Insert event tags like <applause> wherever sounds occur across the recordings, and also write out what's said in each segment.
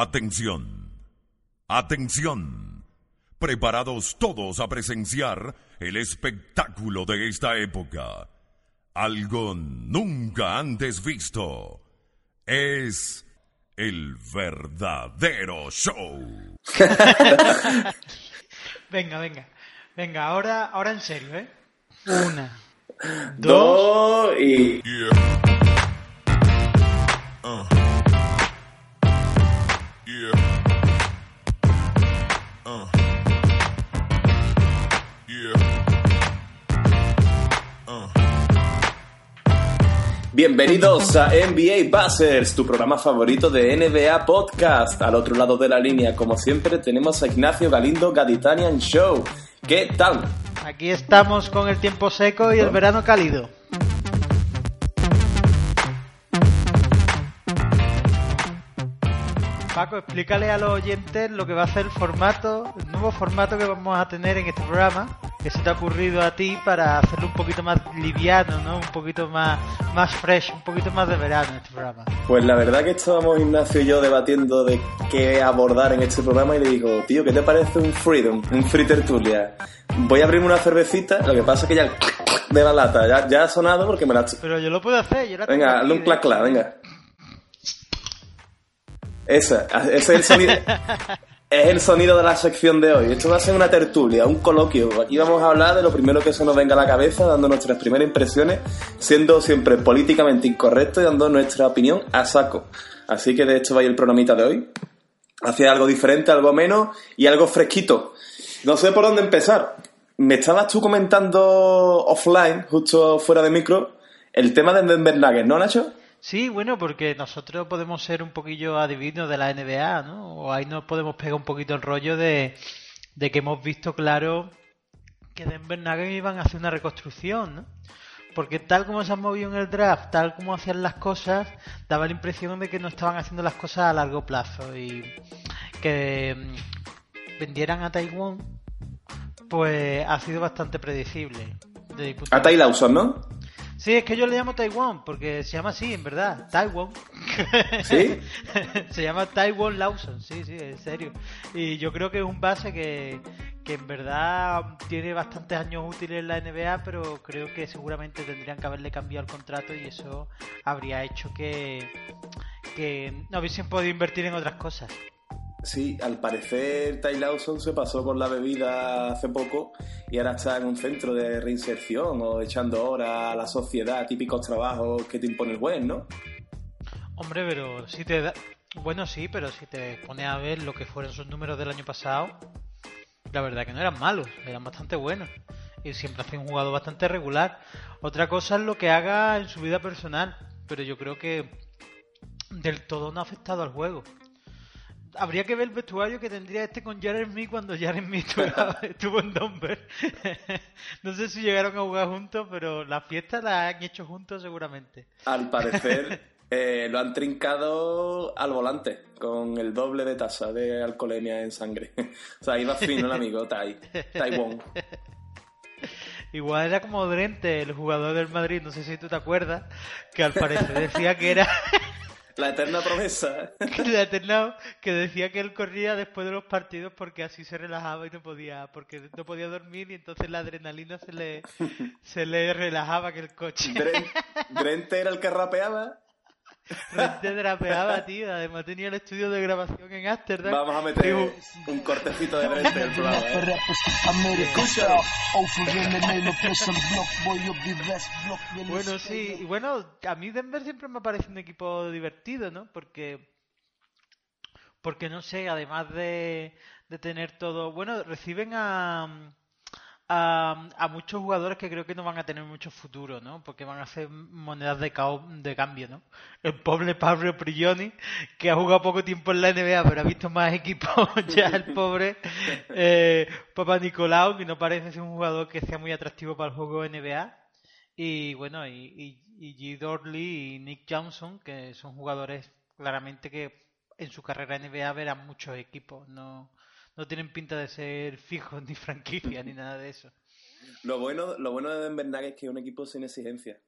Atención. Atención. Preparados todos a presenciar el espectáculo de esta época. Algo nunca antes visto. Es el verdadero show. <laughs> Venga, venga. Venga, ahora, ahora en serio, ¿eh? Una, dos. Dos y. Yeah. Uh. Yeah. Uh. Yeah. Uh. Bienvenidos a NBA Buzzers, tu programa favorito de NBA Podcast. Al otro lado de la línea, como siempre, tenemos a Ignacio Galindo Gaditanian Show. ¿Qué tal? Aquí estamos con el tiempo seco y el verano cálido. Paco, explícale a los oyentes lo que va a ser el formato, el nuevo formato que vamos a tener en este programa, que se te ha ocurrido a ti para hacerlo un poquito más liviano, ¿no? Un poquito más, más fresh, un poquito más de verano este programa. Pues la verdad que estábamos Ignacio y yo debatiendo de qué abordar en este programa y le digo, tío, ¿qué te parece un freedom, un free tertulia? Voy a abrirme una cervecita, lo que pasa es que ya el de la lata ya, ya ha sonado porque me la... Pero yo lo puedo hacer, yo la tengo Venga, hazle un clac clac, venga. Esa, ese es el sonido. <laughs> Es el sonido de la sección de hoy. Esto va a ser una tertulia, un coloquio. Aquí vamos a hablar de lo primero que se nos venga a la cabeza, dando nuestras primeras impresiones, siendo siempre políticamente incorrecto y dando nuestra opinión a saco. Así que de esto va a ir el programita de hoy. Hacia algo diferente, algo menos y algo fresquito. No sé por dónde empezar. Me estabas tú comentando offline, justo fuera de micro, el tema de Denver Nuggets, ¿no, Nacho? Sí, bueno, porque nosotros podemos ser un poquillo adivinos de la NBA, ¿no? O ahí nos podemos pegar un poquito el rollo de, de que hemos visto claro que Denver Nuggets iban a hacer una reconstrucción, ¿no? Porque tal como se han movido en el draft, tal como hacían las cosas, daba la impresión de que no estaban haciendo las cosas a largo plazo y que mm, vendieran a Taiwán, pues ha sido bastante predecible. A Ty Lawson, ¿no? Sí, es que yo le llamo Taiwán, porque se llama así, en verdad, Taiwán. <laughs> ¿Sí? <laughs> se llama Taiwan Lawson, sí, sí, en serio. Y yo creo que es un base que, que en verdad tiene bastantes años útiles en la NBA, pero creo que seguramente tendrían que haberle cambiado el contrato y eso habría hecho que, que no hubiesen podido invertir en otras cosas. Sí, al parecer Ty Lawson se pasó por la bebida hace poco y ahora está en un centro de reinserción o echando horas a la sociedad, típicos trabajos que te impone el juez, ¿no? Hombre, pero si te da... Bueno, sí, pero si te pones a ver lo que fueron sus números del año pasado, la verdad que no eran malos, eran bastante buenos. Y siempre ha sido un jugador bastante regular. Otra cosa es lo que haga en su vida personal, pero yo creo que del todo no ha afectado al juego. Habría que ver el vestuario que tendría este con Jared Smith cuando Jared Smith <laughs> estuvo, en Denver. <laughs> no sé si llegaron a jugar juntos, pero la fiesta la han hecho juntos seguramente. Al parecer <laughs> eh, lo han trincado al volante con el doble de tasa de alcoholemia en sangre. o sea, iba fino el amigo Ty, Taiwán. Igual era como Drente, el jugador del Madrid, no sé si tú te acuerdas, que al parecer decía que era La eterna promesa. que le alternado, que decía que él corría después de los partidos porque así se relajaba y no podía, porque no podía dormir y entonces la adrenalina se le se le relajaba que el coche. Dren- Drente era el que rapeaba. Drente drapeaba, tío, además tenía el estudio de grabación en Ámsterdam. Vamos a meter Digo, un cortecito de Drente en el programa. ¿eh? Bueno, sí, y bueno, a mí Denver siempre me parece un equipo divertido, ¿no? Porque, porque no sé, además de, de tener todo, bueno, reciben a, a, muchos jugadores que creo que no van a tener mucho futuro, ¿no? Porque van a ser monedas de, de cambio, ¿no? El pobre Pablo Prigioni, que ha jugado poco tiempo en la NBA, pero ha visto más equipos <laughs> ya el pobre eh, Papa Nicolau, que no parece ser un jugador que sea muy atractivo para el juego NBA. Y bueno, y, y, G. Dorley y Nick Johnson, que son jugadores claramente que en su carrera NBA verán muchos equipos, no no tienen pinta de ser fijos <laughs> ni franquicia ni nada de eso. Lo bueno, lo bueno de Denver es que es un equipo sin exigencia.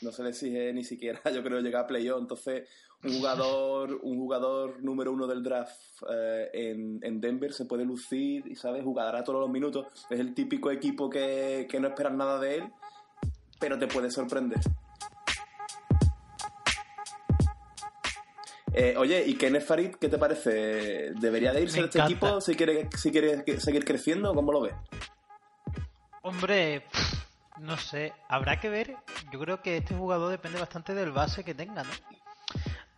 No se le exige ni siquiera, <laughs> yo creo, llegar a playoff. Entonces, un jugador, un jugador número uno del draft eh, en, Denver se puede lucir y, ¿sabes? Jugará todos los minutos. Es el típico equipo que, que no esperas nada de él, pero te puede sorprender. Eh, oye, ¿y Kenneth Farid qué te parece? ¿Debería de irse de este equipo si quiere, si quiere seguir creciendo? ¿Cómo lo ves? Hombre, no sé, habrá que ver. Yo creo que este jugador depende bastante del base que tenga, ¿no?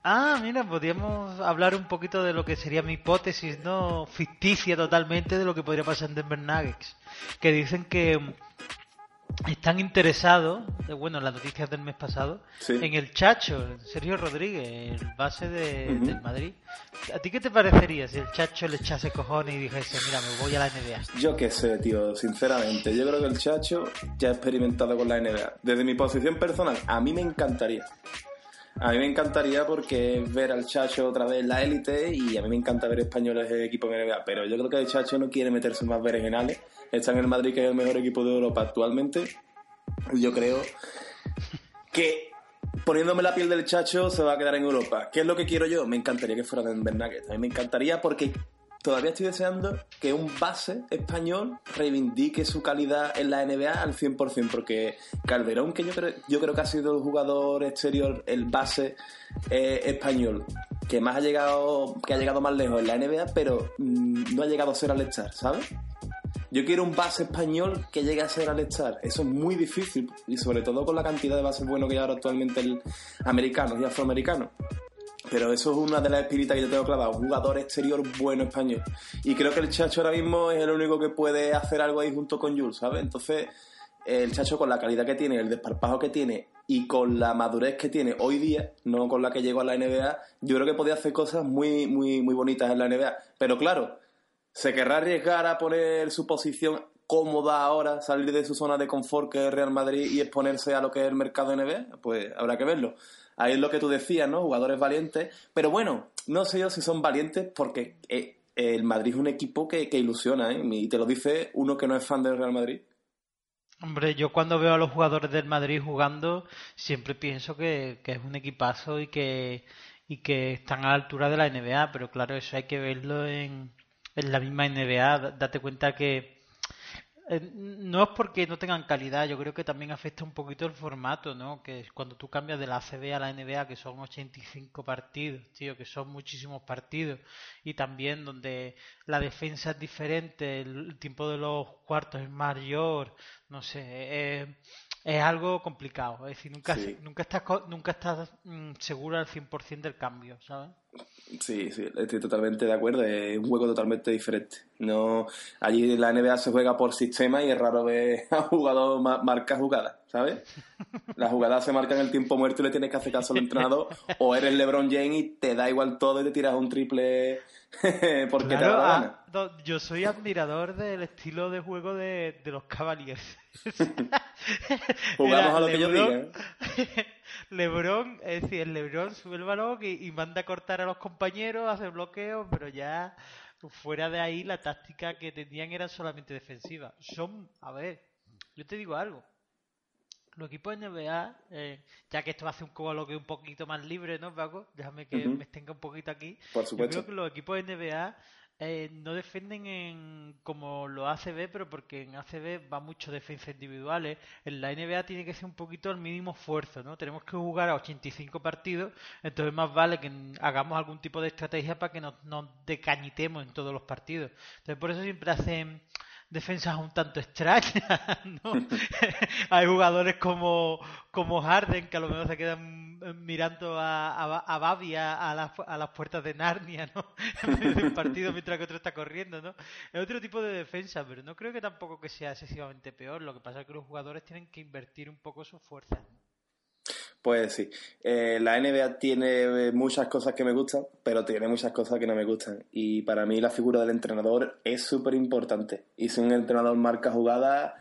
Ah, mira, podríamos hablar un poquito de lo que sería mi hipótesis, ¿no? Ficticia totalmente de lo que podría pasar en Denver Nuggets. Que dicen que están interesados, bueno, las noticias del mes pasado, en el Chacho, Sergio Rodríguez, el base de, del Madrid. ¿A ti qué te parecería si el Chacho le echase cojones y dijese, mira, me voy a la NBA? Yo qué sé, tío, sinceramente. Yo creo que el Chacho ya ha experimentado con la NBA. Desde mi posición personal, a mí me encantaría. A mí me encantaría porque ver al Chacho otra vez en la élite y a mí me encanta ver españoles de equipo en NBA, pero yo creo que el Chacho no quiere meterse más berenjenales está en el Madrid, que es el mejor equipo de Europa actualmente. Yo creo que poniéndome la piel del chacho se va a quedar en Europa. ¿Qué es lo que quiero yo? Me encantaría que fuera Denver Nuggets. A mí me encantaría porque todavía estoy deseando que un base español reivindique su calidad en la NBA al 100%, porque Calderón, que yo creo, yo creo que ha sido el jugador exterior, el base eh, español, que más ha llegado, que ha llegado más lejos en la NBA, pero mm, no ha llegado a ser al estar, ¿sabes? Yo quiero un base español que llegue a ser al Star. Eso es muy difícil y sobre todo con la cantidad de bases buenos que hay ahora actualmente el americano y afroamericano. Pero eso es una de las espiritas que yo tengo clavado, un jugador exterior bueno español. Y creo que el Chacho ahora mismo es el único que puede hacer algo ahí junto con Jules, ¿sabes? Entonces, el Chacho con la calidad que tiene, el desparpajo que tiene y con la madurez que tiene hoy día, no con la que llegó a la NBA, yo creo que podía hacer cosas muy, muy, muy bonitas en la NBA. Pero claro, ¿Se querrá arriesgar a poner su posición cómoda ahora, salir de su zona de confort que es Real Madrid y exponerse a lo que es el mercado NBA? Pues habrá que verlo. Ahí es lo que tú decías, ¿no? Jugadores valientes. Pero bueno, no sé yo si son valientes porque eh, el Madrid es un equipo que, ilusiona, ¿eh? Y te lo dice uno que no es fan del Real Madrid. Hombre, yo cuando veo a los jugadores del Madrid jugando, siempre pienso que, que, es un equipazo y que, y que están a la altura de la NBA, pero claro, eso hay que verlo en, en la misma NBA, date cuenta que eh, no es porque no tengan calidad, yo creo que también afecta un poquito el formato, ¿no? Que cuando tú cambias de la ACB a la NBA, que son 85 partidos, tío, que son muchísimos partidos, y también donde la defensa es diferente, el tiempo de los cuartos es mayor, no sé, eh, es algo complicado. Es decir, nunca, nunca estás, nunca estás mm, seguro al 100% del cambio, ¿sabes? Sí, sí, estoy totalmente de acuerdo. Es un juego totalmente diferente. No, allí la NBA se juega por sistema y es raro ver <laughs> a jugador marcar jugadas, ¿sabes? Las jugadas se marcan en el tiempo muerto y le tienes que hacer caso al entrenador. o eres LeBron James y te da igual todo y te tiras un triple <laughs> porque te da la gana. Ah, yo soy admirador del estilo de juego de, de los Cavaliers. <laughs> Jugamos a lo que yo diga. Lebron, es decir, el Lebron sube el balón y, manda a cortar a los compañeros, hace bloqueos, pero ya fuera de ahí la táctica que tenían era solamente defensiva. Son, a ver, yo te digo algo. Los equipos de NBA, eh, ya que esto va a hacer un coloquio un poquito más libre, ¿no, Paco? Déjame que me extenga un poquito aquí. Por supuesto. Yo creo que los equipos de NBA eh, no defienden en, como lo ACB, pero porque en ACB va mucho defensa individuales. En la NBA tiene que ser un poquito el mínimo esfuerzo, ¿no? Tenemos que jugar a 85 partidos, entonces más vale que hagamos algún tipo de estrategia para que nos, nos decañitemos en todos los partidos. Entonces por eso siempre hacen defensas un tanto extrañas, <laughs> ¿no? <laughs> Hay jugadores como, como Harden que a lo mejor se quedan mirando a, a, a Babia a, a, las puertas de Narnia, ¿no? <laughs> En medio de un partido mientras que otro está corriendo, ¿no? Es otro tipo de defensa, pero no creo que tampoco que sea excesivamente peor. Lo que pasa es que los jugadores tienen que invertir un poco sus fuerzas. Pues sí, eh, la NBA tiene muchas cosas que me gustan, pero tiene muchas cosas que no me gustan. Y para mí la figura del entrenador es súper importante. Y si un entrenador marca jugada,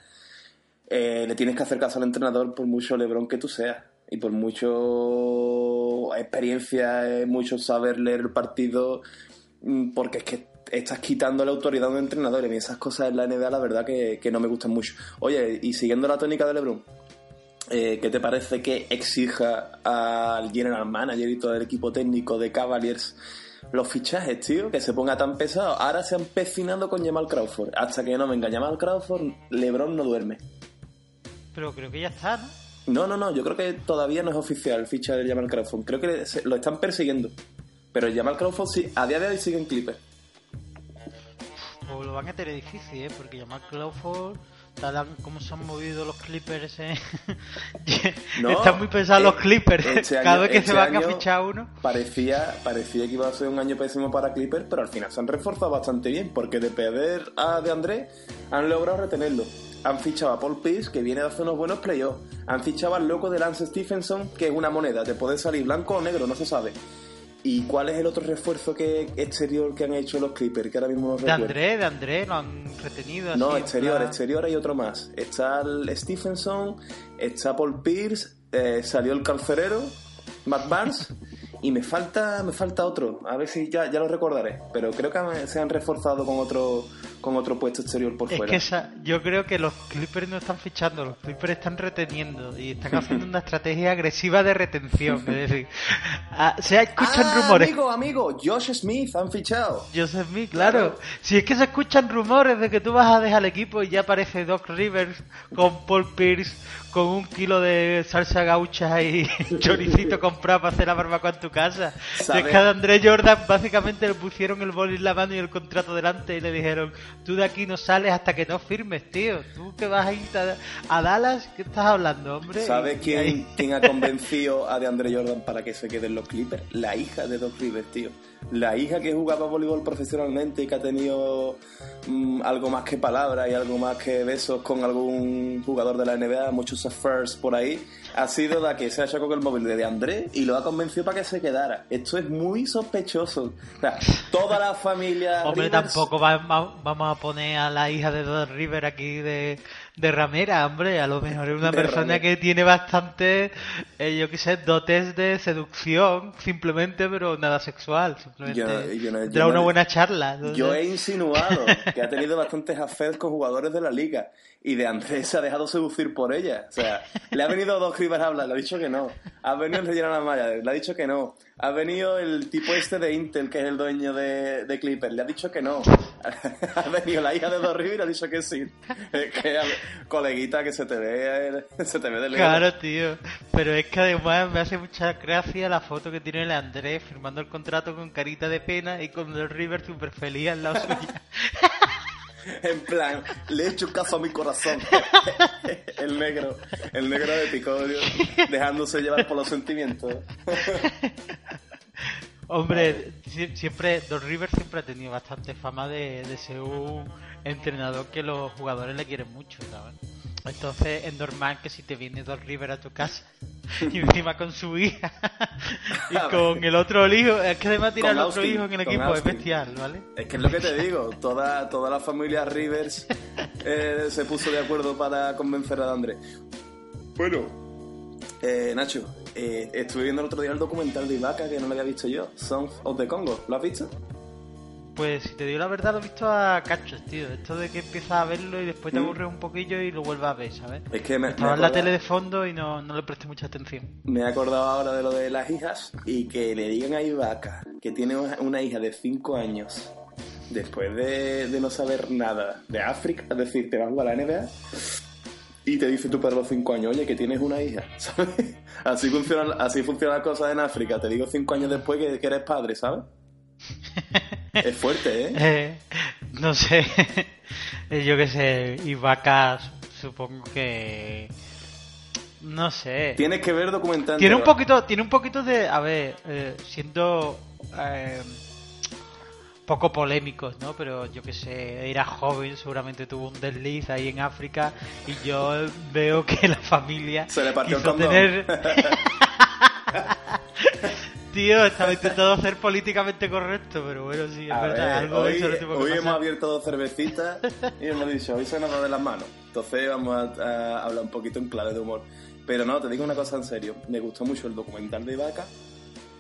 eh, le tienes que hacer caso al entrenador por mucho Lebron que tú seas. Y por mucho experiencia, mucho saber leer el partido, mm, porque es que estás quitando la autoridad de un entrenador. Y esas cosas en la NBA la verdad que no me gustan mucho. Oye, y siguiendo la tónica de Lebron, eh, ¿qué te parece que exija al general manager y todo el equipo técnico de Cavaliers los fichajes, tío? Que se ponga tan pesado. Ahora se ha empecinado con Jamal Crawford. Hasta que no venga Jamal Crawford, LeBron no duerme. Pero creo que ya está, ¿no? No, no, no. Yo creo que todavía no es oficial el ficha de Jamal Crawford. Creo que lo están persiguiendo. Pero Jamal Crawford sí, a día de hoy sigue en Clipper. Pues lo van a tener difícil, ¿eh? Porque Jamal Crawford como se han movido los Clippers. Eh. <laughs> Están muy pesados los eh, Clippers. Este Cada vez que se este van a fichar uno. Parecía, parecía que iba a ser un año pésimo para Clippers, pero al final se han reforzado bastante bien, porque de perder a De André han logrado retenerlo. Han fichado a Paul Pierce, que viene de hacer unos buenos playoffs. Han fichado al loco de Lance Stephenson, que es una moneda, te puede salir blanco o negro, no se sabe. ¿Y cuál es el otro refuerzo que exterior que han hecho los Clippers? Que ahora mismo no De André, de André, lo han retenido. No, exterior, exterior hay otro más. Está el Stephenson, está Paul Pierce, eh, salió el calcerero, Matt Barnes, <laughs> y me falta, me falta otro. A ver si ya, ya lo recordaré. Pero creo que se han reforzado con otro con otro puesto exterior por fuera. Es que yo creo que los Clippers no están fichando, los Clippers están reteniendo y están haciendo una estrategia agresiva de retención. es decir, ah, se escuchan ah, rumores. Amigo, amigo, Josh Smith han fichado. Josh Smith, claro. Si es que se escuchan rumores de que tú vas a dejar el equipo y ya aparece Doc Rivers con Paul Pierce con un kilo de salsa gaucha y <laughs> choricito comprado para hacer la barbacoa en tu casa. Es que a André Jordan básicamente le pusieron el boli en la mano y el contrato delante y le dijeron, tú de aquí no sales hasta que no firmes, tío. Tú que vas a ir a, Dallas, ¿qué estás hablando, hombre? ¿Sabes quién, quién ha convencido <laughs> a de André Jordan para que se queden los Clippers? La hija de Doc Rivers, tío la hija que jugaba voleibol profesionalmente y que ha tenido mm, algo más que palabras y algo más que besos con algún jugador de la NBA, muchos affairs por ahí, ha sido la que se ha hecho con el móvil de André y lo ha convencido para que se quedara. Esto es muy sospechoso. O sea, toda la familia. Hombre, tampoco vamos a poner a la hija de Don River aquí de de ramera, hombre. A lo mejor es una persona que tiene bastante, eh, yo qué sé, dotes de seducción, simplemente, pero nada sexual. Simplemente yo, una buena charla. Yo he insinuado que ha tenido bastantes affairs con jugadores de la liga y de Andrés se ha dejado seducir por ella. O sea, le ha venido dos Rivers a hablar, le ha dicho que no. Ha venido el relleno la malla, le ha dicho que no. Ha venido el tipo este de Intel, que es el dueño de, de Clipper, le ha dicho que no. <laughs> ha venido la hija de Dos Rivers y le ha dicho que sí. <laughs> que, coleguita, que se te ve, <laughs> se te ve de lejos. Claro, tío. Pero es que además me hace mucha gracia la foto que tiene el Andrés firmando el contrato con carita de pena y con Dos Rivers súper feliz al lado suya. <laughs> en plan, le he hecho caso a mi corazón. <laughs> el negro, el negro de Picodio, dejándose llevar por los sentimientos. Hombre, siempre, Don River siempre ha tenido bastante fama de, de ser un entrenador que los jugadores le quieren mucho, ¿sabes? Entonces es normal que si te viene Dos River a tu casa <laughs> y encima con su hija <laughs> y con el otro hijo, es que además tiene el otro hijo en el equipo, es bestial, ¿vale? Es que es lo que te digo, toda, toda la familia Rivers eh, se puso de acuerdo para convencer a Andrés. Bueno, eh, Nacho, eh, estuve viendo el otro día el documental de Ibaka que no lo había visto yo, Songs of the Congo, ¿lo has visto? Pues si te digo la verdad, lo he visto a cachos, tío. Esto de que empiezas a verlo y después te mm. aburres un poquillo y lo vuelves a ver, ¿sabes? Es que me, Estaba en la tele de fondo y no, no le presté mucha atención. Me he acordado ahora de lo de las hijas y que le digan a Ibaka que tiene una hija de 5 años después de, de, no saber nada de África, es decir, te vas a jugar a la NBA y te dice tu perro los 5 años, oye, que tienes una hija, <laughs> ¿sabes? Así funciona, así funciona la cosa en África. Te digo 5 años después que, que eres padre, ¿sabes? <laughs> Es fuerte, ¿eh? <laughs> ¿eh? no sé, <laughs> yo qué sé, y vacas, supongo que no sé. Tienes que ver documentando. Tiene un poquito, tiene un poquito de, a ver, eh, siendo eh, poco polémicos, ¿no? Pero yo que sé, era joven, seguramente tuvo un desliz ahí en África y yo veo que la familia se le partió quiso el tener <laughs> Tío, estaba intentando hacer políticamente correcto, pero bueno, sí, es A verdad. ver, algo de hoy eso le tuvo que hoy pasar. hemos abierto dos cervecitas y hemos dicho, hoy se nos va de las manos. Entonces vamos a, a hablar un poquito en clave de humor. Pero no, te digo una cosa en serio. Me gustó mucho el documental de Vaca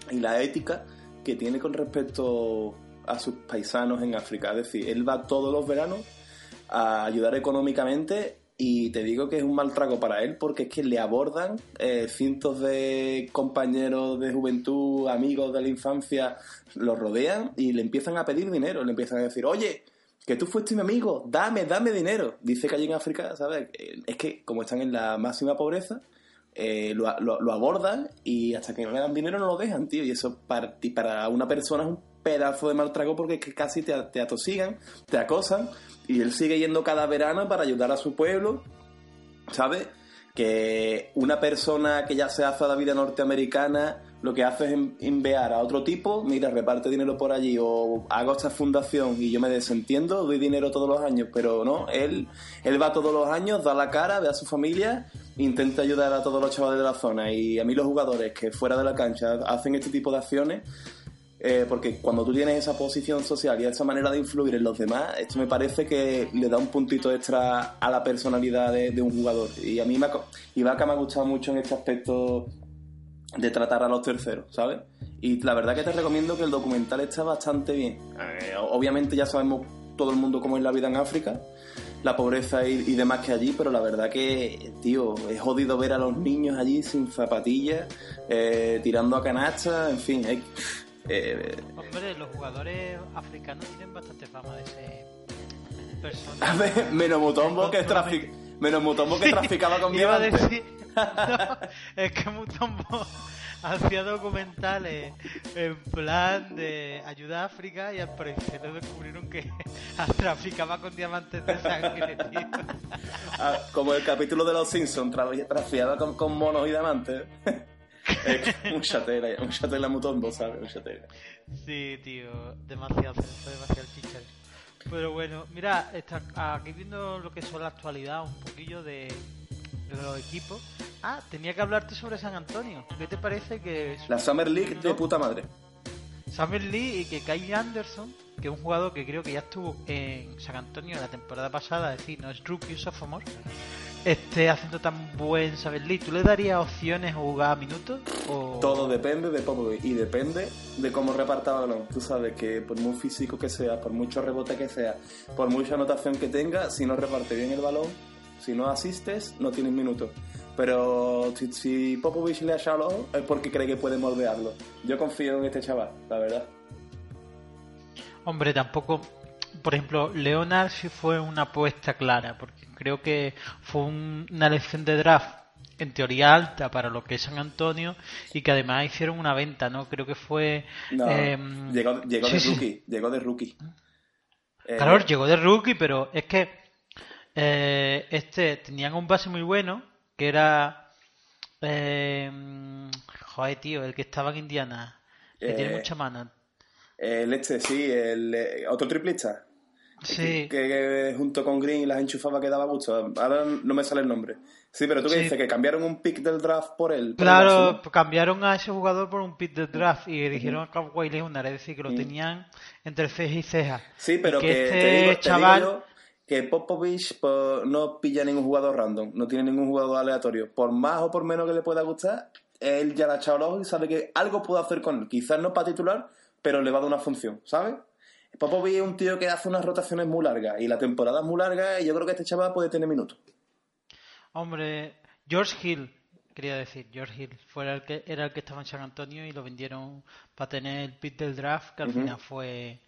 y la ética que tiene con respecto a sus paisanos en África. Es decir, él va todos los veranos a ayudar económicamente y te digo que es un mal trago para él porque es que le abordan eh, cientos de compañeros de juventud, amigos de la infancia, los rodean y le empiezan a pedir dinero, le empiezan a decir, oye, que tú fuiste mi amigo, dame, dame dinero. Dice que allí en África, ¿sabes? Eh, Es que como están en la máxima pobreza, eh, lo, lo- abordan y hasta que no le dan dinero no lo dejan, tío. Y eso para, para una persona es un pedazo de mal trago porque casi te, te atosigan, te acosan y él sigue yendo cada verano para ayudar a su pueblo, ¿sabes? Que una persona que ya se hace a la vida norteamericana lo que hace es en- enviar a otro tipo, mira, reparte dinero por allí o hago esta fundación y yo me desentiendo, doy dinero todos los años, pero no, él, él va todos los años, da la cara, ve a su familia, intenta ayudar a todos los chavales de la zona y a mí los jugadores que fuera de la cancha hacen este tipo de acciones, eh, porque cuando tú tienes esa posición social y esa manera de influir en los demás, esto me parece que le da un puntito extra a la personalidad de, un jugador. Y a mí me ha, me ha gustado mucho en este aspecto de tratar a los terceros, ¿sabes? Y la verdad que te recomiendo que el documental está bastante bien. Eh, obviamente ya sabemos todo el mundo cómo es la vida en África, la pobreza y, y demás que allí, pero la verdad que, tío, es jodido ver a los niños allí sin zapatillas, eh, tirando a canasta, en fin, hay- eh, Hombre, los jugadores africanos tienen bastante fama de ser personas. <laughs> menos Mutombo que, trafic, menos Mutombo que traficaba con Iba a decir. No, es que Mutombo hacía documentales en plan de ayuda a África y al parecer descubrieron que <laughs> traficaba con diamantes de sangre, tío. Ah, como el capítulo de los Simpsons, tra- trafiaba con, con monos y diamantes. Que mucha tela, mucha tela Mutombo, ¿sabes? Mucha tela. Sí, tío, demasiado, fue demasiado chichar. Pero bueno, mira, está aquí viendo lo que son la actualidad, un poquillo de, de los equipos. Ah, tenía que hablarte sobre San Antonio. ¿Qué te parece que La Summer League de puta madre. Summer Lee y que Kyle Anderson, que es un jugador que creo que ya estuvo en San Antonio la temporada pasada, es decir, no es rookie sophomore, esté haciendo tan buen Lee, ¿tú le darías opciones o jugar minutos? O... Todo depende de Popovich y depende de cómo reparta balón. Tú sabes que por muy físico que sea, por mucho rebote que sea, por mucha anotación que tenga, si no reparte bien el balón, si no asistes, no tienes minutos. Pero si, si Popovich le ha echado ojo, es porque cree que puede moldearlo. Yo confío en este chaval, la verdad. Hombre, tampoco. Por ejemplo, Leonard sí fue una apuesta clara, porque creo que fue un- una elección de draft en teoría alta para lo que es San Antonio y que además hicieron una venta, ¿no? Creo que fue. No, em, llegó, llegó sí, de sí. rookie, llegó de rookie. Eh, Claro, llegó de rookie, pero es que eh, este tenían un base muy bueno que era. Eh, joder, tío, el que estaba en Indiana, que Eh, tiene mucha mana. El este, sí, el eh, otro triplista. Sí, Que, que junto con Green las enchufaba que daba gusto. Ahora no me sale el nombre. Sí, pero tú Sí. dices, que cambiaron un pick del draft por él. por Claro, cambiaron a ese jugador por un pick de draft y eligieron a Kawhi Leonard, es decir, que lo tenían entre ceja y ceja. Sí, pero Y que, que te, este te chaval, digo yo que Popovich pues, no pilla ningún jugador random, no tiene ningún jugador aleatorio. Por más o por menos que le pueda gustar, él ya le ha echado el ojo y sabe que algo puede hacer con él. Quizás no para titular, pero le va a dar una función, ¿sabes? Popovich es un tío que hace unas rotaciones muy largas y la temporada es muy larga y yo creo que este chaval puede tener minutos. hombre, George Hill, quería decir, George Hill, fuera el que, era el que estaba en San Antonio y lo vendieron para tener el pick del draft, que al final fue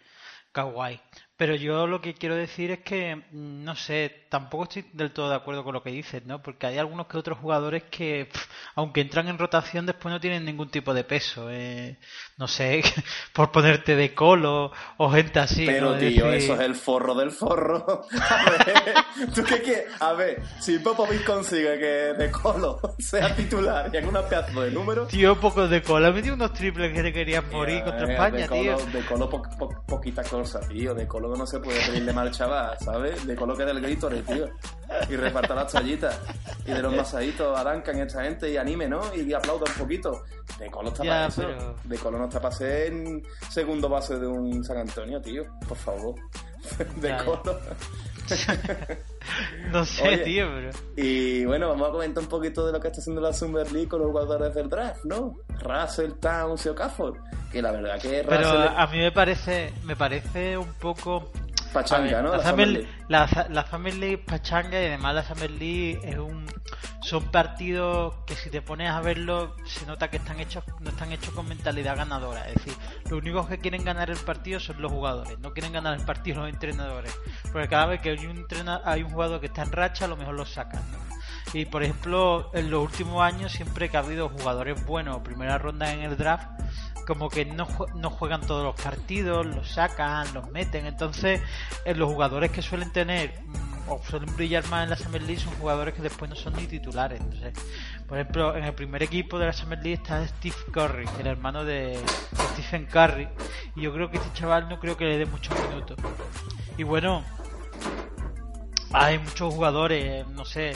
Kawhi. Pero yo lo que quiero decir es que, mm, no sé, tampoco estoy del todo de acuerdo con lo que dices, ¿no? Porque hay algunos que otros jugadores que, aunque entran en rotación, después no tienen ningún tipo de peso. Eh, no sé, <laughs> por ponerte de colo o gente así. Pero, ¿no? tío, Decir- eso es el forro del forro. <laughs> A ver, ¿tú qué quieres? A ver, si Popovic consigue que De Colo <laughs> sea titular y en una pedazo de número... Tío, pocos de cola. Metí unos triples que te querían morir contra España, de Colo, tío. De Colo po- po- poquita cosa, tío. De Colo no se puede pedirle mal chaval, ¿sabes? De Colo que del Gatorade, tío. Y reparta las toallitas. Y de los masaditos arrancan esta gente y anime, ¿no? Y aplauda un poquito. De Colo está para eso. pero- De Colo no está para ser en segundo base de un San Antonio, tío. Por favor. <laughs> De Ya, ya. <laughs> No sé, Oye. tío, pero... Y bueno, vamos a comentar un poquito de lo que está haciendo la Summer League con los jugadores del draft, ¿no? Russell, Towns y Okafor. Que la verdad que Pero Russell es a mí me parece, me parece un poco... pachanga, ver, ¿no? La, La Summer, League- la, la Summer League es pachanga y además la Summer League es un, son partidos que si te pones a verlo se nota que están hechos no están hechos con mentalidad ganadora. Es decir, los únicos que quieren ganar el partido son los jugadores, no quieren ganar el partido los entrenadores. Porque cada vez que hay un, hay un jugador que está en racha, a lo mejor lo sacan. ¿no? Y por ejemplo, en los últimos años, siempre que ha habido jugadores buenos, primera ronda en el draft, como que no, no juegan todos los partidos, los sacan, los meten. Entonces, eh, los jugadores que suelen tener mm, o suelen brillar más en la Summer League son jugadores que después no son ni titulares. Entonces, por ejemplo, en el primer equipo de la Summer League está Steve Curry, el hermano de Stephen Curry. Y yo creo que este chaval no creo que le dé muchos minutos. Y bueno, hay muchos jugadores, no sé,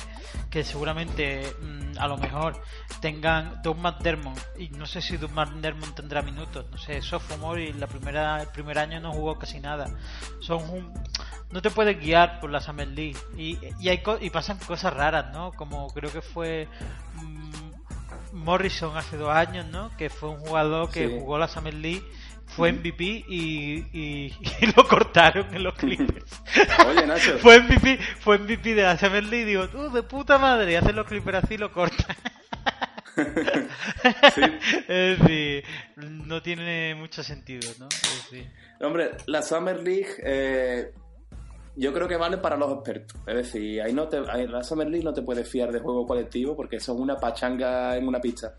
que seguramente mm, a lo mejor tengan Doug McDermott y no sé si Doug McDermott tendrá minutos, no sé, sophomore y la primera el primer año no jugó casi nada. Son un, no te puedes guiar por la Summer League y, y hay co- y pasan cosas raras, ¿no? Como creo que fue mm, Morrison hace dos años, ¿no? Que fue un jugador que Sí. jugó la Summer League fue MVP y, y- y lo cortaron en los Clippers. <laughs> Oye, Nacho. fue MVP, fue MVP de la Summer League y digo, tú de puta madre, y hacen los Clippers así y lo cortan. <laughs> Sí. <laughs> Es decir, no tiene mucho sentido, ¿no? Es decir, Hombre, la Summer League eh, yo creo que vale para los expertos. Es decir, ahí no te, ahí la Summer League no te puedes fiar de juego colectivo porque es una pachanga en una pista.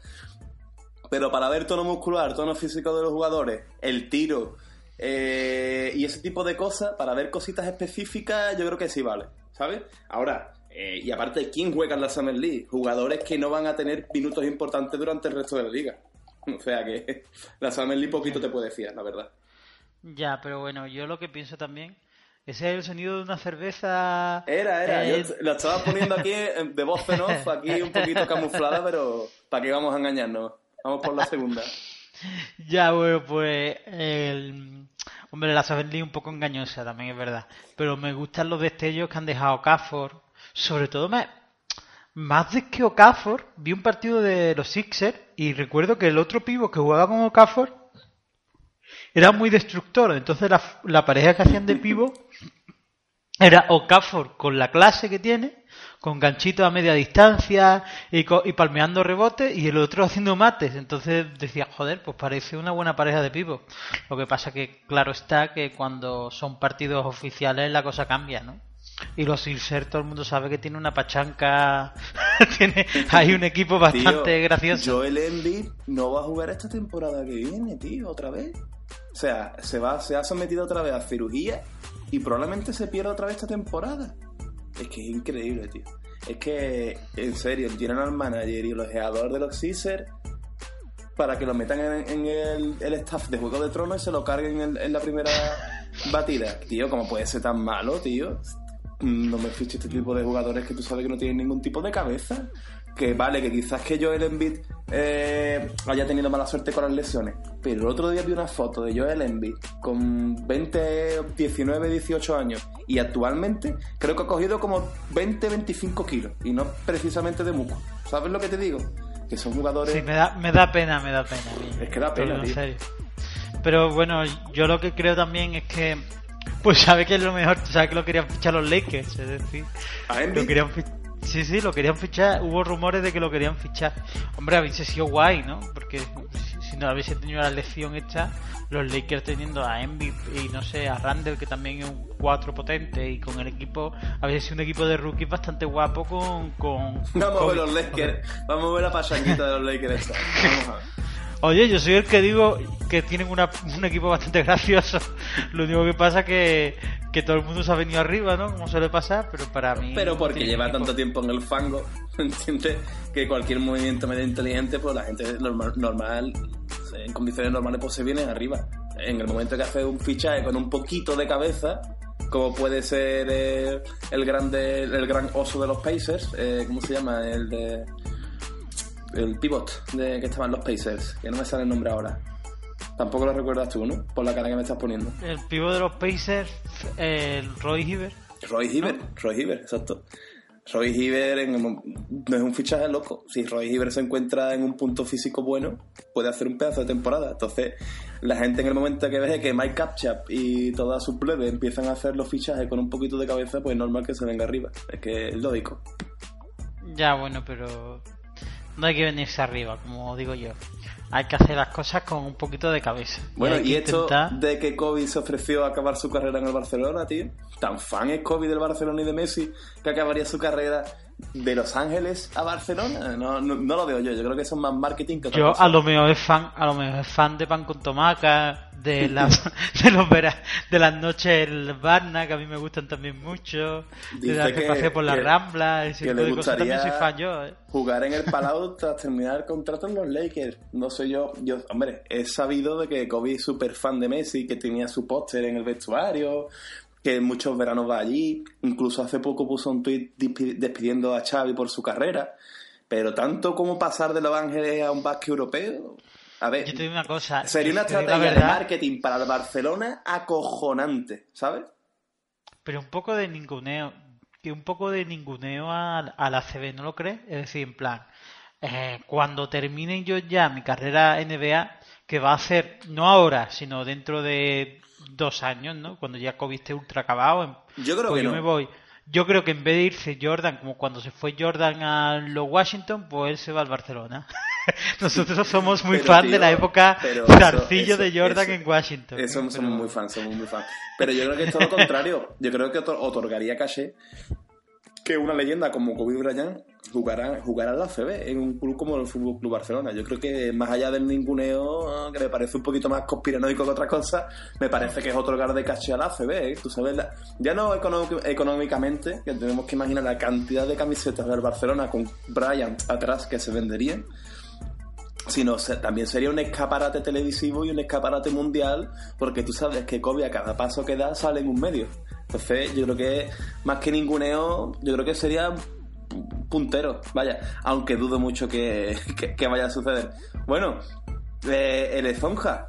Pero para ver tono muscular, tono físico de los jugadores, el tiro eh, y ese tipo de cosas, para ver cositas específicas, yo creo que sí vale, ¿sabes? Ahora, eh, y aparte, ¿quién juega en la Summer League? Jugadores que no van a tener minutos importantes durante el resto de la liga. <laughs> O sea que la Summer League poquito te puede fiar, la verdad. Ya, pero bueno, yo lo que pienso también, ese es el sonido de una cerveza... Era, era. eh, Yo lo estaba poniendo aquí de voz en off, aquí un poquito <laughs> camuflada, pero ¿para qué vamos a engañarnos? Vamos por la segunda. <laughs> Ya, bueno, pues el... Hombre, la League un poco engañosa también, es verdad. Pero me gustan los destellos que han dejado Okafor. Sobre todo, me... más de que Okafor, vi un partido de los Sixers y recuerdo que el otro pivo que jugaba con Okafor era muy destructor. Entonces la, la pareja que hacían de pivo era Okafor con la clase que tiene, con ganchitos a media distancia y, co- y palmeando rebotes, y el otro haciendo mates. Entonces decía, joder, pues parece una buena pareja de pivos. Lo que pasa que, claro está, que cuando son partidos oficiales la cosa cambia, ¿no? Y los Sixers todo el mundo sabe que tiene una pachanca, <laughs> tiene, hay un equipo bastante Tío, gracioso. Joel Embiid no va a jugar esta temporada que viene, tío, otra vez. O sea, se, va, se ha sometido otra vez a cirugía y probablemente se pierda otra vez esta temporada. Es que es increíble, tío. Es que, en serio, el general manager y el ojeador de los Sixers para que lo metan en, el, el staff de Juego de Tronos y se lo carguen en, la primera batida. Tío, ¿cómo puede ser tan malo, tío? No me fiches este tipo de jugadores que tú sabes que no tienen ningún tipo de cabeza. Que vale, que quizás que Joel Embiid eh, haya tenido mala suerte con las lesiones. Pero el otro día vi una foto de Joel Embiid con 20, 19, 18 años. Y actualmente creo que ha cogido como 20, 25 kilos. Y no precisamente de músculo. ¿Sabes lo que te digo? Que son jugadores... Sí, me da, me da pena, me da pena. Es que da pena, digo en serio. Pero bueno, yo lo que creo también es que, pues sabe que es lo mejor, tú sabes que lo querían fichar los Lakers, es decir, ¿A lo querían fichar. Sí, sí, lo querían fichar, hubo rumores de que lo querían fichar. Hombre, hubiese sido guay, ¿no? Porque si, no hubiese tenido la lección hecha, los Lakers teniendo a Envy y no sé, a Randall, que también es un 4 potente, y con el equipo, había sido un equipo de rookies bastante guapo con. con vamos a ver los Lakers, vamos a ver la pasanguita de los Lakers. <laughs> Vamos a ver. Oye, yo soy el que digo que tienen una, un equipo bastante <laughs> gracioso. Lo único que pasa que, que todo el mundo se ha venido arriba, ¿no? Como suele pasar, pero para mí. Pero porque lleva tanto tiempo en el fango, <laughs> ¿entiendes? Que cualquier movimiento medio inteligente, pues la gente normal, normal en condiciones normales, pues se viene arriba. En el momento que hace un fichaje con un poquito de cabeza, como puede ser eh, el grande el gran oso de los Pacers, eh, ¿cómo se llama? El de el pivot de que estaban los Pacers, que no me sale el nombre ahora. Tampoco lo recuerdas tú, ¿no? Por la cara que me estás poniendo. El pivot de los Pacers, el Roy Hiver. Roy Hiver, Roy Hiver, exacto. Roy Hiver en, no es un fichaje loco. Si Roy Hiver se encuentra en un punto físico bueno, puede hacer un pedazo de temporada. Entonces, la gente en el momento que ve que Mike Capchap y todas sus plebes empiezan a hacer los fichajes con un poquito de cabeza, pues es normal que se venga arriba. Es que es lógico. Ya, bueno, pero no hay que venirse arriba, como digo yo. Hay que hacer las cosas con un poquito de cabeza. Bueno, y, esto de que Kobe se ofreció a acabar su carrera en el Barcelona, tío. Tan fan es Kobe del Barcelona y de Messi que acabaría su carrera de Los Ángeles a Barcelona. No, no, no lo veo yo. Yo creo que eso es más marketing que Yo a lo mejor es fan, a lo mejor es fan de pan con tomaca, de las <laughs> de los vera- de las noches el Barna que a mí me gustan también mucho, de las que que- pasé por la que- Rambla, ese que tipo le de cosas también soy gustaría fan yo. ¿eh? jugar en el <laughs> Palau tras terminar el contrato en los Lakers. No sé yo, yo, hombre, he sabido de que Kobe es súper fan de Messi, que tenía su póster en el vestuario, que muchos veranos va allí. Incluso hace poco puso un tweet despidiendo a Xavi por su carrera. Pero tanto como pasar de Los Ángeles a un básquet europeo, a ver, Yo te digo una cosa, sería una la estrategia de marketing para el Barcelona acojonante, ¿sabes? pero un poco de ninguneo, que un poco de ninguneo al, al ACB, ¿no lo crees? Es decir, en plan, eh, cuando termine yo ya mi carrera NBA, que va a ser no ahora, sino dentro de dos años, ¿no? Cuando ya Kobe esté ultra acabado, Yo creo pues que yo no. me voy. Yo creo que en vez de irse Jordan, como cuando se fue Jordan a los Washington, pues él se va al Barcelona. <laughs> <laughs> Nosotros somos muy Pero, fan tío, de la época zarcillo de Jordan eso- en Washington. Eso somos Pero- muy fans, somos muy fans. Pero yo creo que es todo lo contrario. Yo creo que otor- otorgaría caché que una leyenda como Kobe Bryant jugará, jugará en la CB, en un club como el Fútbol Club Barcelona. Yo creo que más allá del ninguneo, que me parece un poquito más conspiranoico que otra cosa, me parece que es otorgar de caché a la CB. ¿eh? Tú sabes, la- ya no econó- económicamente, que tenemos que imaginar la cantidad de camisetas del Barcelona con Bryant atrás que se venderían sino también sería un escaparate televisivo y un escaparate mundial, porque tú sabes que Kobe a cada paso que da sale en un medio. Entonces, yo creo que más que ninguneo, yo creo que sería puntero, vaya, aunque dudo mucho que, <laughs> que- que vaya a suceder. Bueno, eh, el Esponja.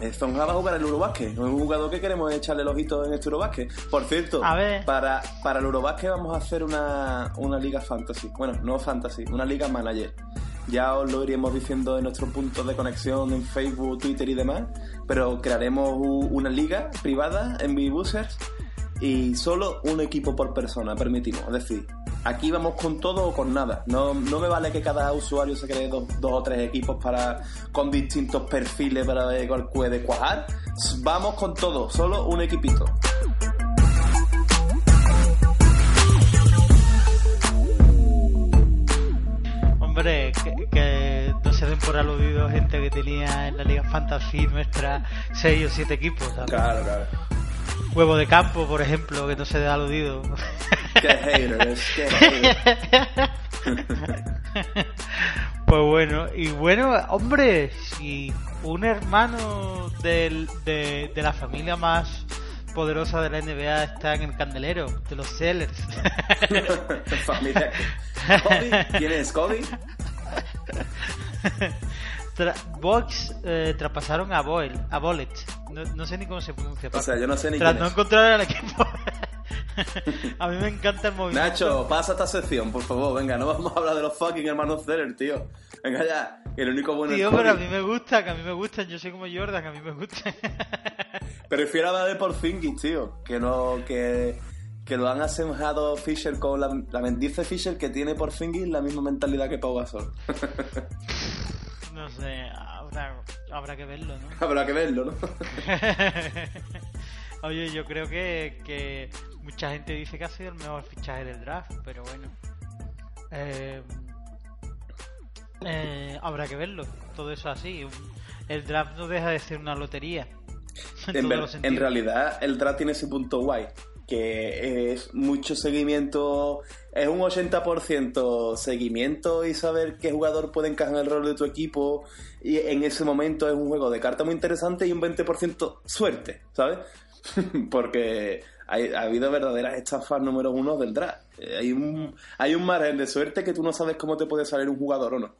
Esponja va a jugar el Eurobasket, es un jugador que queremos echarle el ojito en este Eurobasket. Por cierto, A ver. para, para el Eurobasket vamos a hacer una, una liga fantasy. Bueno, no fantasy, una liga manager. Ya os lo iríamos diciendo en nuestros puntos de conexión en Facebook, Twitter y demás. Pero crearemos una liga privada en Bibusers y solo un equipo por persona permitimos. Es decir, aquí vamos con todo o con nada. No, no me vale que cada usuario se cree dos, dos o tres equipos para con distintos perfiles para ver cuál puede cuajar. Vamos con todo, solo un equipito. Aludido gente que tenía en la Liga Fantasy nuestra 6 o 7 equipos. ¿sabes? Claro, claro. Huevo de campo, por ejemplo, que no se dé aludido. Qué qué. Pues bueno, y bueno, hombre, si un hermano del- de, de la familia más poderosa de la NBA está en el candelero, de los Sellers. <laughs> Familia. ¿Kobe? ¿Quién es Kobe? <laughs> Tra- Box eh, traspasaron a Boyle, a Bolet. No, no sé ni cómo se pronuncia. O sea, yo no sé ni Tras quién no es. encontrar al equipo. <laughs> a mí me encanta el movimiento. Nacho, pasa esta sección, por favor. Venga, no vamos a hablar de los fucking hermanos Zeller, tío. Venga ya, el único bueno Tío, pero a mí me gusta, que a mí me gustan. Yo soy como Jordan, a mí me gusta. Prefiero hablar de Porzingis, tío. Que no, que, que lo han asemejado Fisher con la, la dice Fisher que tiene Porzingis la misma mentalidad que Pau Gasol. <laughs> no sé, otra, habrá que verlo, ¿no? <laughs> Habrá que verlo, ¿no? <laughs> Oye, yo creo que, que mucha gente dice que ha sido el mejor fichaje del draft, pero bueno. Eh, eh, habrá que verlo, todo eso así. El draft no deja de ser una lotería. En, En, ver- en realidad, el draft tiene ese punto guay, que es mucho seguimiento, es un 80% seguimiento y saber qué jugador puede encajar en el rol de tu equipo. Y en ese momento es un juego de cartas muy interesante y un 20% suerte, ¿sabes? <laughs> Porque ha habido verdaderas estafas número uno del draft. Eh, Hay un, hay un margen de suerte que tú no sabes cómo te puede salir un jugador o no.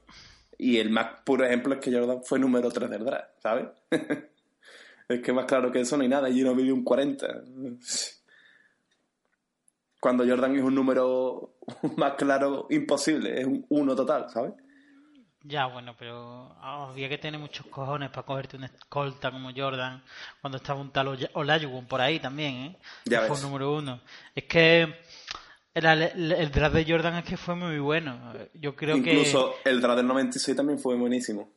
Y el más puro ejemplo es que Jordan fue número 3 del draft, ¿sabes? <laughs> es que más claro que eso no hay nada. Yo no vi un 40. <laughs> Cuando Jordan es un número <laughs> más claro imposible, es un 1 total, ¿sabes? Ya, bueno, pero había que tener muchos cojones para cogerte una escolta como Jordan cuando estaba un tal Ola- Olajuwon por ahí también, ¿eh? Ya fue ves. número uno. Es que el, el- el draft de Jordan es que fue muy bueno. Yo creo Incluso el draft del 96 también fue buenísimo.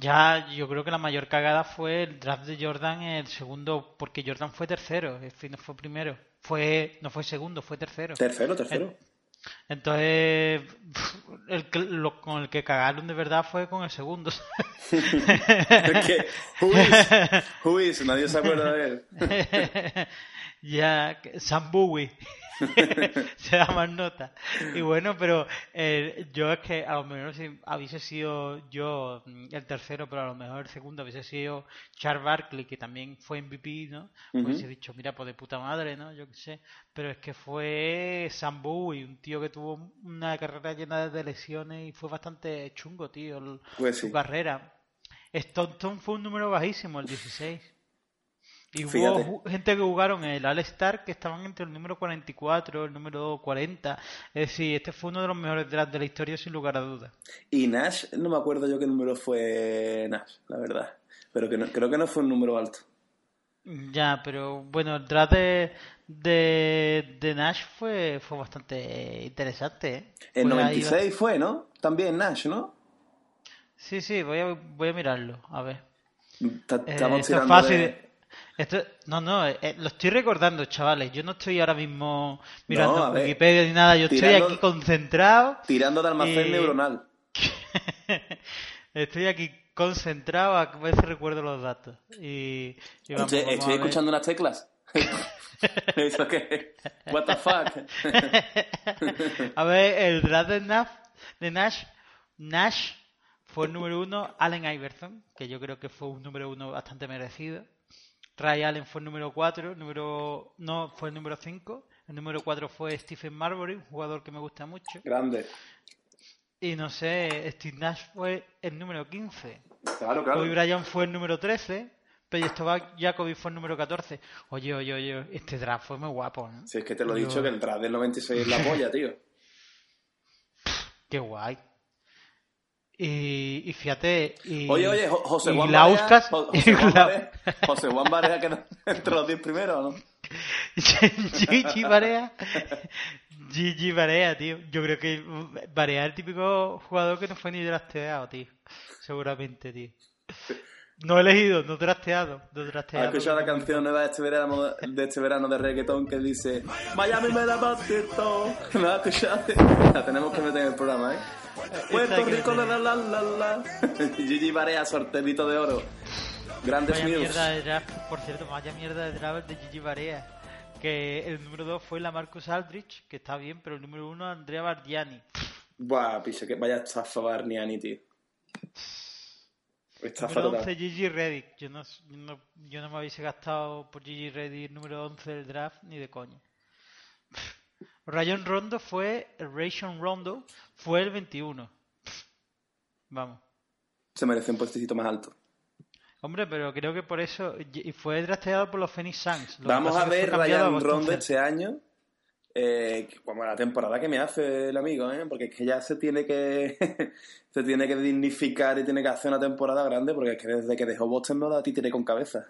ya, yo creo que la mayor cagada fue el draft de Jordan el segundo, porque Jordan fue tercero, es decir, no fue primero. Fue, no fue segundo, fue tercero. Tercero, tercero. Entonces, el que- lo, con el que cagaron de verdad fue con el segundo. <laughs> Who is? Who is? Nadie se acuerda de él. <laughs> ya, Sam Bowie <laughs> se da más nota. Y bueno, pero eh, yo es que a lo mejor si hubiese sido yo mm, el tercero, pero a lo mejor el segundo hubiese sido Charles Barkley, que también fue MVP, ¿no? Pues hubiese dicho, mira, pues de puta madre, ¿no? Yo qué sé. Pero es que fue Sam Bowie, un tío que tuvo una carrera llena de lesiones y fue bastante chungo, tío, el- Pues su carrera. Stockton fue un número bajísimo, el 16. Y hubo Fíjate. gente que jugaron el All-Star que estaban entre el número 44 el número 40. Es decir, este fue uno de los mejores drafts de la historia sin lugar a dudas. Y Nash, no me acuerdo yo qué número fue Nash, la verdad. Pero que no- creo que no fue un número alto. Ya, pero bueno, el draft de, de, de Nash fue, fue bastante interesante. ¿eh? Fue ahí 96 fue, ¿no? También Nash, ¿no? Sí, sí, voy a, voy a mirarlo, a ver. Ta- Eh, esto es fácil. de- Esto, no, no, eh, eh, lo estoy recordando, chavales. Yo no estoy ahora mismo mirando No, a ver, Wikipedia ni nada. Yo estoy aquí concentrado. tirando de almacén neuronal. <laughs> estoy aquí concentrado. A veces recuerdo los datos. Y, y vamos, Estoy, vamos escuchando unas teclas. <laughs> ¿Eso qué? What the fuck? <laughs> A ver, el draft de Nash, de Nash, Nash fue el número uno, Allen Iverson, que yo creo que fue un número uno bastante merecido. Ray Allen fue el número cuatro, el número no fue el número cinco, el número cuatro fue Stephen Marbury, un jugador que me gusta mucho. Grande. Y no sé, Steve Nash fue el número 15, Claro, claro. Kobe Bryant fue el número 13, pero Jacobi fue el número 14. Oye, oye, oye, este draft fue muy guapo, ¿no? Si es que te lo he Yo- dicho que el draft del 96 es la polla, tío. <laughs> Qué guay. Y, y fíjate. Y, Oye, oye, Jo- José y Juan Lauskas- Barea, Jo- <laughs> José Juan La- Barea, José Juan Barea que no- <laughs> entre los 10 primeros, ¿no? <laughs> Gigi Barea. Gigi Barea, tío. Yo creo que Barea es el típico jugador que no fue ni drafteado, tío. Seguramente, tío. No elegido, no drafteado. No ¿Has drafteado. escuchado la canción nueva de este verano de, este verano de reggaetón que dice Miami me da patito? ¿No has escuchado? La tenemos que meter en el programa, ¿eh? Puerto Rico, la la la la la. <laughs> Gigi Barea, sorterito de oro. Grandes Vaya news. mierda de draft, por cierto, vaya mierda de draft de Gigi Barea. Que el número 2 fue la Marcus Aldrich, que está bien, pero el número 1 Andrea Bardiani. Buah, picho, que vaya estafa Barniani, tío. Número total. 11 Gigi Reddick. Yo no, yo no, yo no me hubiese gastado por Gigi Reddick número 11 del draft ni de coña. <laughs> Rayon Rondo fue, Rayon Rondo fue el 21. Vamos. Se merece un puestecito más alto. Hombre, pero creo que por eso. Y fue drafteado por los Phoenix Suns. Lo Vamos a ver Boston Rondo este año. Eh, como la temporada que me hace el amigo, ¿eh? Porque es que ya se tiene que <laughs> se tiene que dignificar y tiene que hacer una temporada grande porque es que desde que dejó Boston no da títere con cabeza.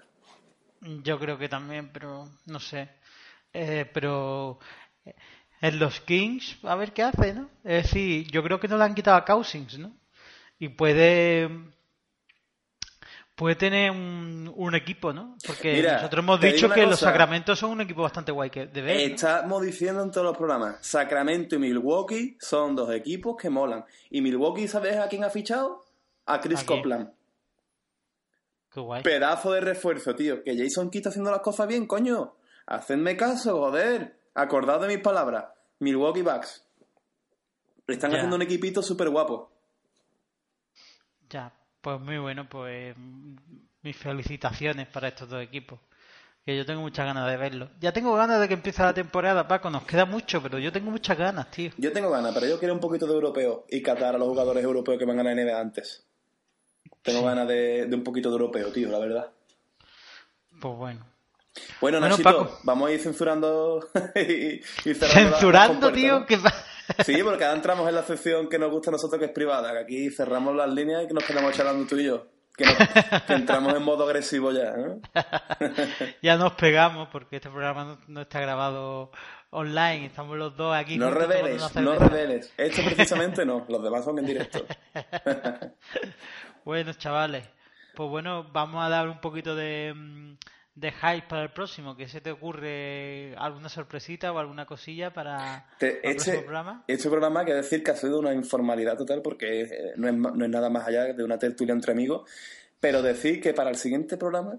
Yo creo que también, pero no sé. Eh, pero eh, en los Kings, a ver qué hace, ¿no? Es decir, yo creo que no le han quitado a Cousins, ¿no? Y puede puede tener un, un equipo, ¿no? Porque Mira, nosotros hemos dicho que los. Sacramentos son un equipo bastante guay que de ver. ¿no? Estamos diciendo en todos los programas, Sacramento y Milwaukee son dos equipos que molan. Y Milwaukee, ¿sabes a quién ha fichado? A Chris ¿A? Copland. Qué guay. Pedazo de refuerzo, tío. Que Jason Kidd está haciendo las cosas bien, coño. Hacedme caso, joder. Acordad de mis palabras. Milwaukee Bucks. Están Ya. haciendo un equipito súper guapo. Ya, pues muy bueno, pues mis felicitaciones para estos dos equipos. Que yo tengo muchas ganas de verlo. Ya tengo ganas de que empiece la temporada, Paco. Nos queda mucho, pero yo tengo muchas ganas, tío. Yo tengo ganas, pero yo quiero un poquito de europeo y catar a los jugadores europeos que van a la NBA antes. Tengo ganas de, de un poquito de europeo, tío, la verdad. Pues bueno. Bueno, Bueno, Nachito, Paco. vamos a ir censurando <laughs> y, y cerrando Censurando, tío, que va- Sí, porque ahora entramos en la sección que nos gusta a nosotros, que es privada. Que aquí cerramos las líneas y que nos quedamos charlando tú y yo. Que, nos- que entramos en modo agresivo ya, ¿no? <laughs> ya nos pegamos porque este programa no, no está grabado online. Estamos los dos aquí. No reveles, no reveles. Esto precisamente no, los demás son en directo. <laughs> Bueno, chavales, pues bueno, vamos a dar un poquito de, de hype para el próximo. ¿Qué se te ocurre? ¿Alguna sorpresita o alguna cosilla para Te- para el este, programa? este programa hay que decir que ha sido una informalidad total porque eh, no es, no es nada más allá de una tertulia entre amigos, pero decir que para el siguiente programa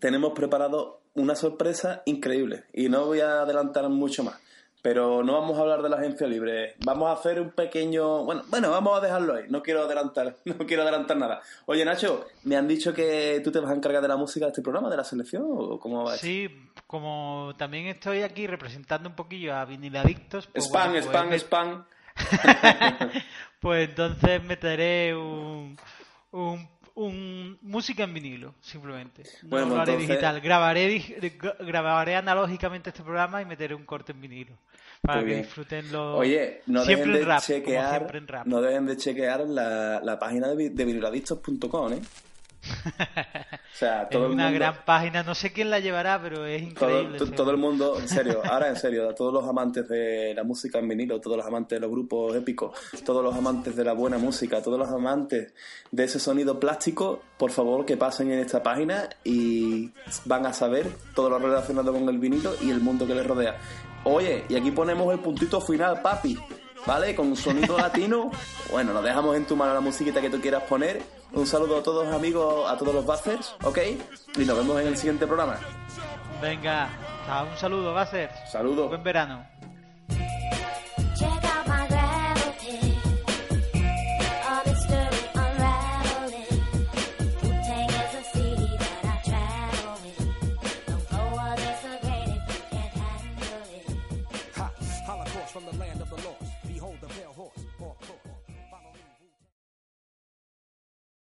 tenemos preparado una sorpresa increíble y no voy a adelantar mucho más. Pero no vamos a hablar de la agencia libre. Vamos a hacer un pequeño. Bueno, bueno, vamos a dejarlo ahí. No quiero adelantar, <laughs> no quiero adelantar nada. Oye, Nacho, me han dicho que tú te vas a encargar de la música de este programa, de la selección, o cómo va? Sí, como también estoy aquí representando un poquillo a viniladictos. Pues Spam, bueno, spam, pues, spam. <laughs> Pues entonces meteré un, un, un música en vinilo, simplemente. No Bueno, lo haré entonces- digital. Grabaré, grabaré analógicamente este programa y meteré un corte en vinilo. Para Muy que bien. disfruten los... Oye, no siempre dejen de rap, chequear, no dejen de chequear la, la página de, de viniladictos.com, ¿eh? <laughs> O sea, Es el una mundo, gran página, no sé quién la llevará, pero es increíble. todo el mundo, en serio, ahora en serio, a todos los amantes de la música en vinilo, todos los amantes de los grupos épicos, todos los amantes de la buena música, todos los amantes de ese sonido plástico, por favor que pasen en esta página y van a saber todo lo relacionado con el vinilo y el mundo que les rodea. Oye, y aquí ponemos el puntito final, papi. ¿Vale? Con un sonido latino. <laughs> Bueno, nos dejamos en tu mano la musiquita que tú quieras poner. Un saludo a todos amigos, a todos los buzzers, ¿ok? Y nos vemos en el siguiente programa. Venga, un saludo, ser. Saludos. Buen verano.